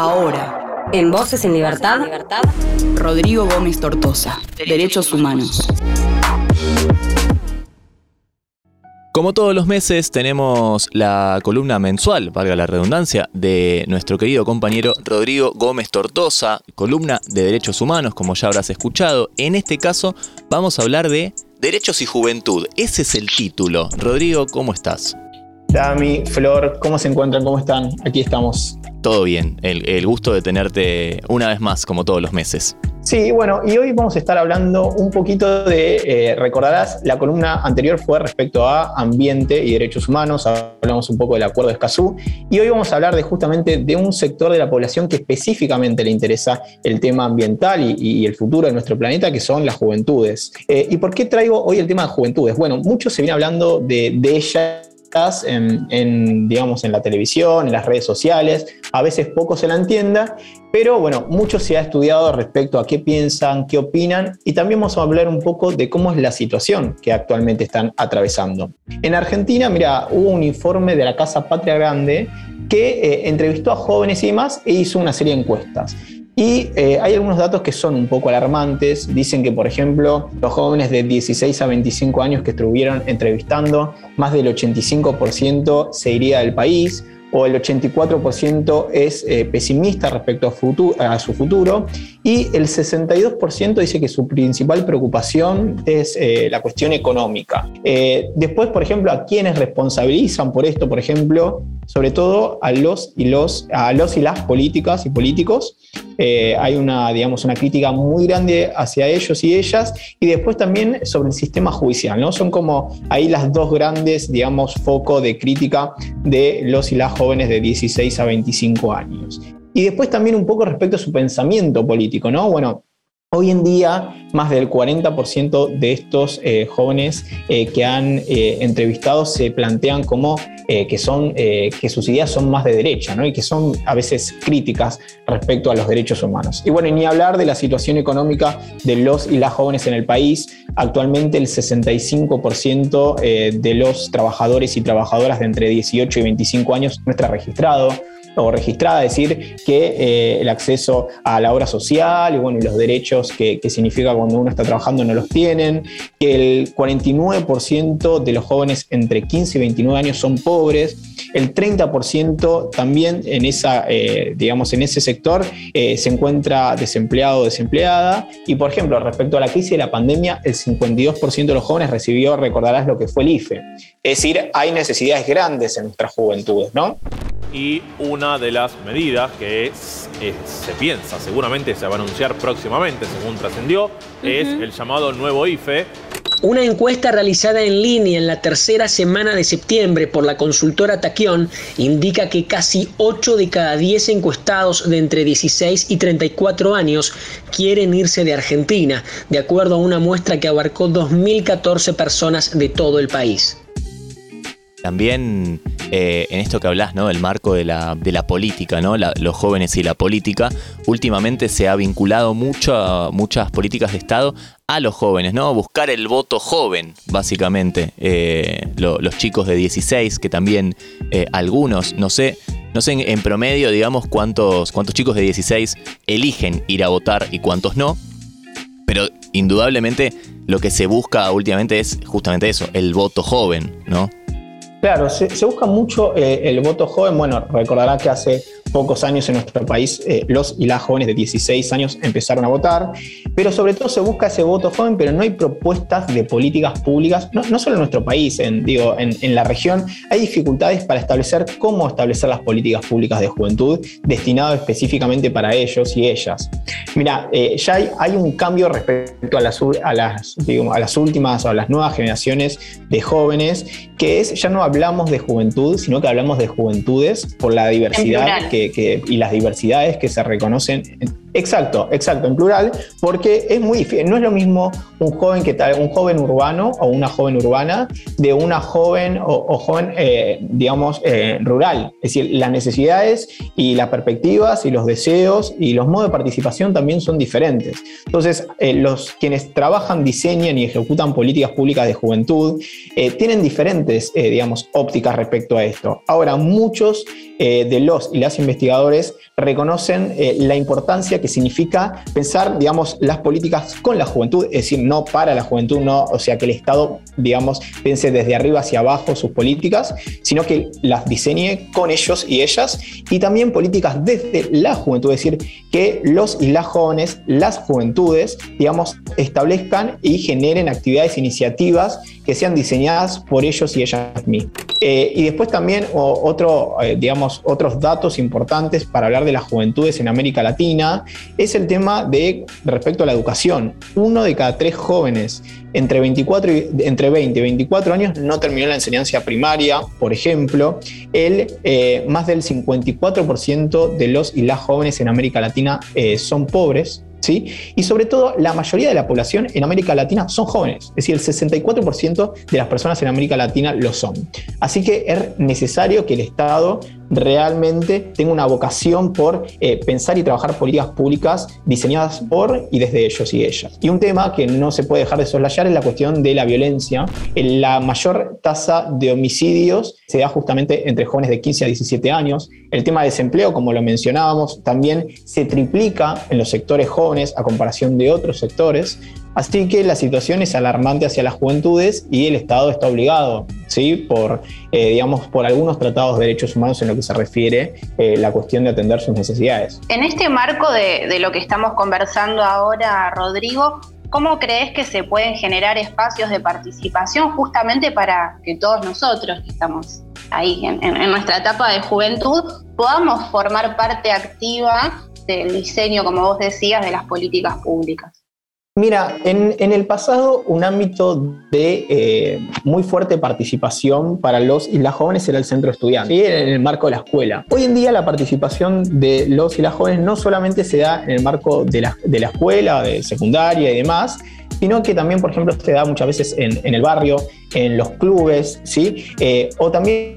Ahora, en Voces en Libertad, Rodrigo Gómez Tortosa, Derechos Humanos. Como todos los meses tenemos la columna mensual, valga la redundancia, de nuestro querido compañero Rodrigo Gómez Tortosa, columna de Derechos Humanos, como ya habrás escuchado. En este caso vamos a hablar de Derechos y Juventud. Ese es el título. Rodrigo, ¿cómo estás? Dami, Flor, ¿cómo se encuentran? ¿Cómo están? Aquí estamos. Todo bien, el, gusto de tenerte una vez más, como todos los meses. Sí, bueno, y hoy vamos a estar hablando un poquito de, eh, recordarás, la columna anterior fue respecto a ambiente y derechos humanos, hablamos un poco del acuerdo de Escazú, y hoy vamos a hablar de justamente de un sector de la población que específicamente le interesa el tema ambiental y, el futuro de nuestro planeta, que son las juventudes. Eh, ¿Y por qué traigo hoy el tema de juventudes? Bueno, mucho se viene hablando de, de ella en, digamos, en la televisión, en las redes sociales, a veces poco se la entienda, pero bueno, mucho se ha estudiado respecto a qué piensan, qué opinan y también vamos a hablar un poco de cómo es la situación que actualmente están atravesando. En Argentina, mira, hubo un informe de la Casa Patria Grande que eh, entrevistó a jóvenes y demás e hizo una serie de encuestas. Y eh, hay algunos datos que son un poco alarmantes. Dicen que, por ejemplo, los jóvenes de 16 a 25 años que estuvieron entrevistando, más del 85% se iría del país o el 84% es eh, pesimista respecto a, su futuro y el 62% dice que su principal preocupación es eh, la cuestión económica. después, por ejemplo, a quienes responsabilizan por esto, por ejemplo, sobre todo a los y, los, a los y las políticas y políticos. Eh, hay una, digamos, una crítica muy grande hacia ellos y ellas, y después también sobre el sistema judicial, ¿no? Son como ahí las dos grandes, digamos, focos de crítica de los y las jóvenes de 16 a 25 años. Y después también un poco respecto a su pensamiento político, ¿no? Bueno, Hoy en día, más del 40% de estos eh, jóvenes eh, que han entrevistado se plantean como eh, que, son, eh, que sus ideas son más de derecha ¿no? y que son a veces críticas respecto a los derechos humanos. Y bueno, ni hablar de la situación económica de los y las jóvenes en el país. Actualmente el 65% eh, de los trabajadores y trabajadoras de entre 18 y 25 años no está registrado o registrada, decir, que eh, el acceso a la obra social y, bueno, los derechos que, significa cuando uno está trabajando no los tienen, que el 49% de los jóvenes entre 15 y 29 años son pobres, el 30% también en, esa, eh, digamos, en ese sector eh, se encuentra desempleado o desempleada. Y, por ejemplo, respecto a la crisis de la pandemia, el 52% de los jóvenes recibió, recordarás lo que fue el IFE. Es decir, hay necesidades grandes en nuestras juventudes, ¿no? y una de las medidas que se piensa, seguramente se va a anunciar próximamente, según trascendió, es el llamado nuevo IFE. Una encuesta realizada en línea en la tercera semana de septiembre por la consultora Taquión indica que casi 8 de cada 10 encuestados de entre 16 y 34 años quieren irse de Argentina, de acuerdo a una muestra que abarcó 2.014 personas de todo el país. También eh, en esto que hablas, ¿no? El marco de la, política, ¿no? los jóvenes y la política. Últimamente se ha vinculado mucho a muchas políticas de Estado a los jóvenes, ¿no? Buscar el voto joven, básicamente. Eh, los chicos de 16, que también eh, algunos, no sé, no sé en, promedio, digamos, cuántos, cuántos chicos de 16 eligen ir a votar y cuántos no. Pero indudablemente lo que se busca últimamente es justamente eso, el voto joven, ¿no? Claro, se, busca mucho eh, el voto joven. Bueno, recordará que hace pocos años en nuestro país eh, los y las jóvenes de 16 años empezaron a votar, pero sobre todo se busca ese voto joven, pero no hay propuestas de políticas públicas, no, solo en nuestro país, en, digo, en, la región, hay dificultades para establecer cómo establecer las políticas públicas de juventud destinadas específicamente para ellos y ellas. Mira, eh, ya hay, un cambio respecto a las, a, las, a las últimas o a las nuevas generaciones de jóvenes, que es, ya no hablamos de juventud, sino que hablamos de juventudes por la diversidad que y las diversidades que se reconocen Exacto, exacto, en plural, porque es muy difícil. No es lo mismo un joven que tal, un joven urbano o una joven urbana de una joven o, joven, eh, digamos, eh, rural. Es decir, las necesidades y las perspectivas y los deseos y los modos de participación también son diferentes. Entonces, eh, los quienes trabajan, diseñan y ejecutan políticas públicas de juventud tienen diferentes, digamos, ópticas respecto a esto. Ahora, muchos de los y las investigadores reconocen la importancia que significa pensar, digamos, las políticas con la juventud, es decir, no para la juventud, no, o sea, que el Estado, digamos, piense desde arriba hacia abajo sus políticas, sino que las diseñe con ellos y ellas, y también políticas desde la juventud, es decir, que los y las jóvenes, las juventudes, digamos, establezcan y generen actividades, iniciativas que sean diseñadas por ellos y ellas mismas. Eh, y después también eh, digamos, otros datos importantes para hablar de las juventudes en América Latina es el tema de respecto a la educación. Uno de cada tres jóvenes entre, 24 y, entre 20 y 24 años no terminó la enseñanza primaria, por ejemplo. El, eh, más del 54% de los y las jóvenes en América Latina son pobres. ¿Sí? Y sobre todo, la mayoría de la población en América Latina son jóvenes, es decir, el 64% de las personas en América Latina lo son. Así que es necesario que el Estado realmente tenga una vocación por eh, pensar y trabajar políticas públicas diseñadas por y desde ellos y ellas. Y un tema que no se puede dejar de soslayar es la cuestión de la violencia. La mayor tasa de homicidios se da justamente entre jóvenes de 15 a 17 años. El tema de desempleo, como lo mencionábamos, también se triplica en los sectores jóvenes a comparación de otros sectores. Así que la situación es alarmante hacia las juventudes y el Estado está obligado, ¿sí? por, eh, digamos, por algunos tratados de derechos humanos en lo que se refiere eh, la cuestión de atender sus necesidades. En este marco de, lo que estamos conversando ahora, Rodrigo, ¿Cómo crees que se pueden generar espacios de participación justamente para que todos nosotros que estamos ahí en, nuestra etapa de juventud podamos formar parte activa del diseño, como vos decías, de las políticas públicas? Mira, en, el pasado un ámbito de eh, muy fuerte participación para los y las jóvenes era el centro estudiante, en el marco de la escuela. Hoy en día la participación de los y las jóvenes no solamente se da en el marco de la, de la escuela, de secundaria y demás, sino que también, por ejemplo, se da muchas veces en, el barrio, en los clubes, ¿sí? Eh, o también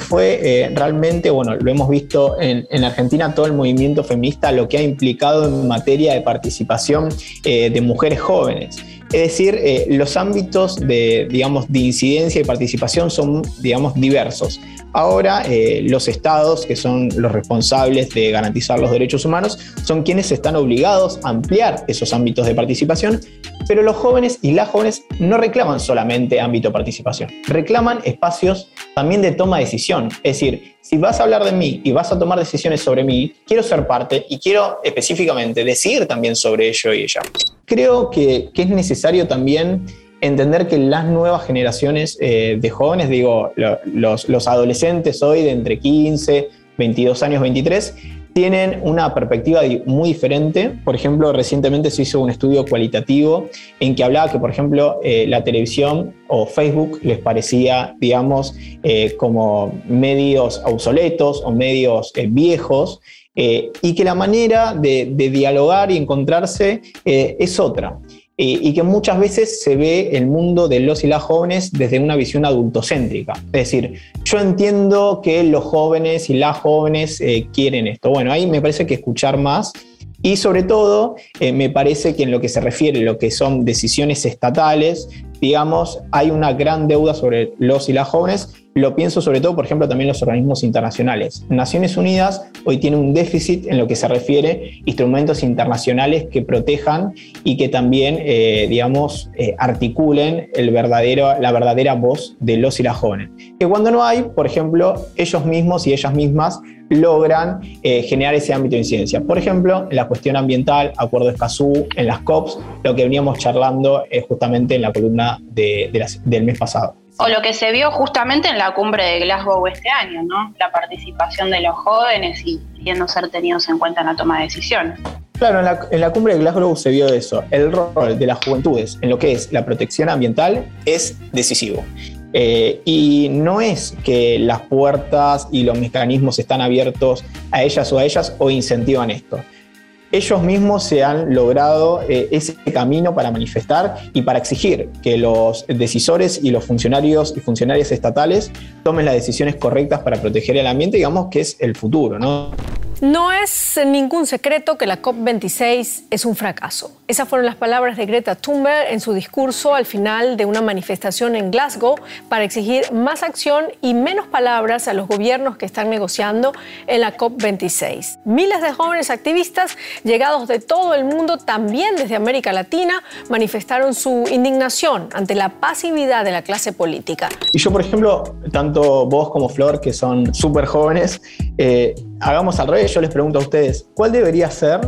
fue eh, realmente, bueno, lo hemos visto en, Argentina, todo el movimiento feminista, lo que ha implicado en materia de participación eh, de mujeres jóvenes. Es decir, los ámbitos de, digamos, de incidencia y participación son, digamos, diversos. Ahora, los estados, que son los responsables de garantizar los derechos humanos, son quienes están obligados a ampliar esos ámbitos de participación, pero los jóvenes y las jóvenes no reclaman solamente ámbito de participación, reclaman espacios también de toma de decisión. Es decir, si vas a hablar de mí y vas a tomar decisiones sobre mí, quiero ser parte y quiero específicamente decidir también sobre ello y ella. Creo que, es necesario también entender que las nuevas generaciones eh, de jóvenes, digo, los, adolescentes hoy de entre 15, 22 años, 23, tienen una perspectiva muy diferente. Por ejemplo, recientemente se hizo un estudio cualitativo en que hablaba que, por ejemplo, eh, la televisión o Facebook les parecía, digamos, eh, como medios obsoletos o medios viejos. y que la manera de dialogar y encontrarse es otra y que muchas veces se ve el mundo de los y las jóvenes desde una visión adultocéntrica. Es decir, yo entiendo que los jóvenes y las jóvenes eh, quieren esto. Bueno, ahí me parece que escuchar más y sobre todo eh, me parece que en lo que se refiere a lo que son decisiones estatales, digamos, hay una gran deuda sobre los y las jóvenes lo pienso sobre todo, por ejemplo, también los organismos internacionales. Naciones Unidas hoy tiene un déficit en lo que se refiere a instrumentos internacionales que protejan y que también, eh, digamos, eh, articulen el verdadero, la verdadera voz de los y las jóvenes. Que cuando no hay, por ejemplo, ellos mismos y ellas mismas logran eh, generar ese ámbito de incidencia. Por ejemplo, en la cuestión ambiental, Acuerdo Escazú, en las COPs, lo que veníamos charlando justamente en la columna del mes pasado. O lo que se vio justamente en la cumbre de Glasgow este año, ¿no? La participación de los jóvenes y queriendo ser tenidos en cuenta en la toma de decisiones. Claro, en la, cumbre de Glasgow se vio eso. El rol de las juventudes en lo que es la protección ambiental es decisivo. Eh, y no es que las puertas y los mecanismos están abiertos a ellas o a ellas o incentivan esto ellos mismos se han logrado eh, ese camino para manifestar y para exigir que los decisores y los funcionarios y funcionarias estatales tomen las decisiones correctas para proteger el ambiente, digamos que es el futuro, ¿no? No es ningún secreto que la COP26 es un fracaso. Esas fueron las palabras de Greta Thunberg en su discurso al final de una manifestación en Glasgow para exigir más acción y menos palabras a los gobiernos que están negociando en la COP26. Miles de jóvenes activistas llegados de todo el mundo, también desde América Latina, manifestaron su indignación ante la pasividad de la clase política. Y yo, por ejemplo, tanto vos como Flor, que son súper jóvenes, eh, hagamos al revés. Yo les pregunto a ustedes, ¿cuál debería ser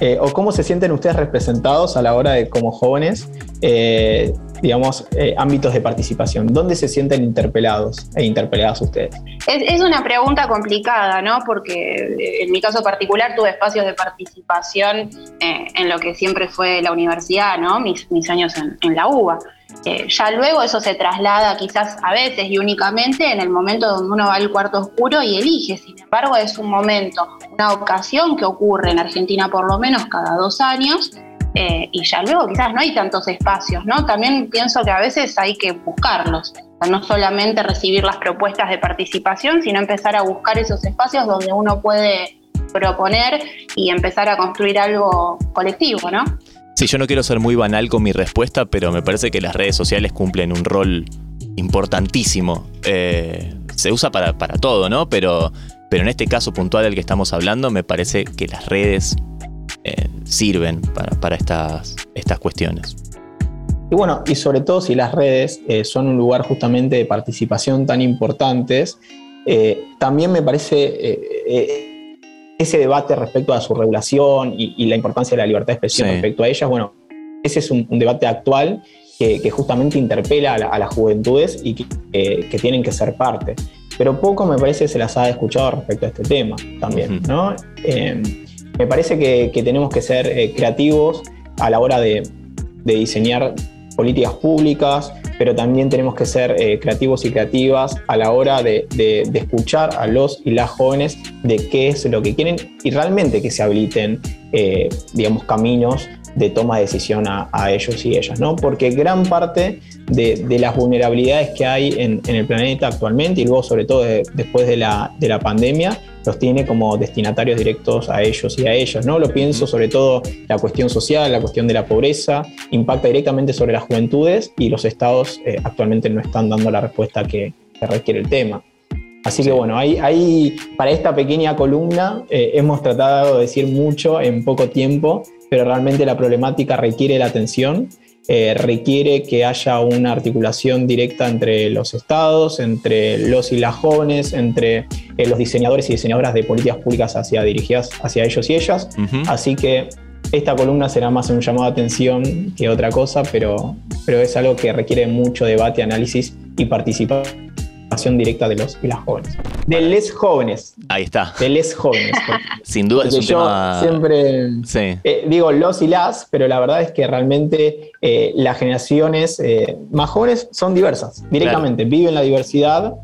eh, o cómo se sienten ustedes representados a la hora de, como jóvenes, eh, digamos, eh, ámbitos de participación? ¿Dónde se sienten interpelados e interpeladas ustedes? Es, una pregunta complicada, ¿no? Porque en mi caso particular tuve espacios de participación en lo que siempre fue la universidad, ¿no? Mis, años en, en la UBA. Eh, ya luego eso se traslada quizás a veces y únicamente en el momento donde uno va al cuarto oscuro y elige. Sin embargo, es un momento, una ocasión que ocurre en Argentina por lo menos cada dos años eh, y ya luego quizás no hay tantos espacios, ¿no? También pienso que a veces hay que buscarlos, no solamente recibir las propuestas de participación, sino empezar a buscar esos espacios donde uno puede proponer y empezar a construir algo colectivo, ¿no? Sí, yo no quiero ser muy banal con mi respuesta, pero me parece que las redes sociales cumplen un rol importantísimo. Eh, se usa para, todo, ¿no? Pero, pero en este caso puntual del que estamos hablando, me parece que las redes eh, sirven para, estas, estas cuestiones. Y bueno, y sobre todo si las redes eh, son un lugar justamente de participación tan importantes, también me parece ese debate respecto a su regulación y, la importancia de la libertad de expresión respecto a ellas, bueno, ese es un, debate actual que, justamente interpela a, las juventudes y que, tienen que ser parte. Pero poco me parece se las ha escuchado respecto a este tema también, ¿no? Eh, me parece que, tenemos que ser eh, creativos a la hora de, de diseñar políticas públicas, pero también tenemos que ser eh, creativos y creativas a la hora de, escuchar a los y las jóvenes de qué es lo que quieren y realmente que se habiliten, eh, digamos, caminos de toma de decisión a, ellos y ellas, ¿no? Porque gran parte de, las vulnerabilidades que hay en, el planeta actualmente y luego sobre todo después de la, de la pandemia los tiene como destinatarios directos a ellos y a ellas, ¿no? Lo pienso sobre todo la cuestión social, la cuestión de la pobreza, impacta directamente sobre las juventudes y los estados eh, actualmente no están dando la respuesta que, requiere el tema. Así que bueno, hay, para esta pequeña columna eh, hemos tratado de decir mucho en poco tiempo, pero realmente la problemática requiere la atención eh, requiere que haya una articulación directa entre los estados, entre los y las jóvenes, entre eh, los diseñadores y diseñadoras de políticas públicas hacia, dirigidas hacia ellos y ellas. Así que esta columna será más un llamado de atención que otra cosa, pero, pero es algo que requiere mucho debate, análisis y participación directa de los y las jóvenes. De les jóvenes. Ahí está. De les jóvenes. Sin duda es un yo tema... siempre eh, digo los y las, pero la verdad es que realmente eh, las generaciones eh, más jóvenes son diversas, directamente, viven la diversidad,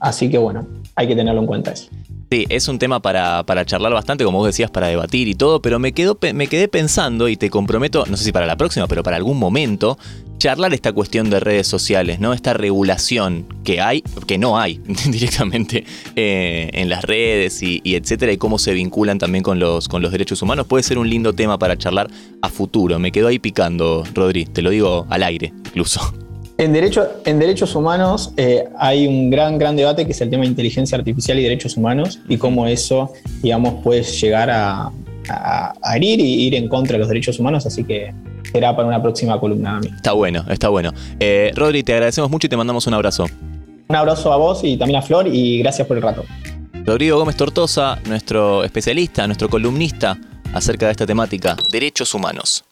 así que bueno, hay que tenerlo en cuenta eso. Sí, es un tema para, charlar bastante, como vos decías, para debatir y todo, pero me, quedo, me quedé pensando y te comprometo, no sé si para la próxima, pero para algún momento, charlar esta cuestión de redes sociales, ¿no? Esta regulación que hay, que no hay directamente eh, en las redes y, etcétera, y cómo se vinculan también con los, con los derechos humanos, puede ser un lindo tema para charlar a futuro. Me quedo ahí picando, Rodri, te lo digo al aire incluso. En, derecho, en derechos humanos eh, hay un gran, gran debate que es el tema de inteligencia artificial y derechos humanos y cómo eso, digamos, puede llegar a, herir y ir en contra de los derechos humanos, así que será para una próxima columna. Está bueno, está bueno. Eh, Rodri, te agradecemos mucho y te mandamos un abrazo. Un abrazo a vos y también a Flor y gracias por el rato. Rodrigo Gómez Tortosa, nuestro especialista, nuestro columnista acerca de esta temática, derechos humanos.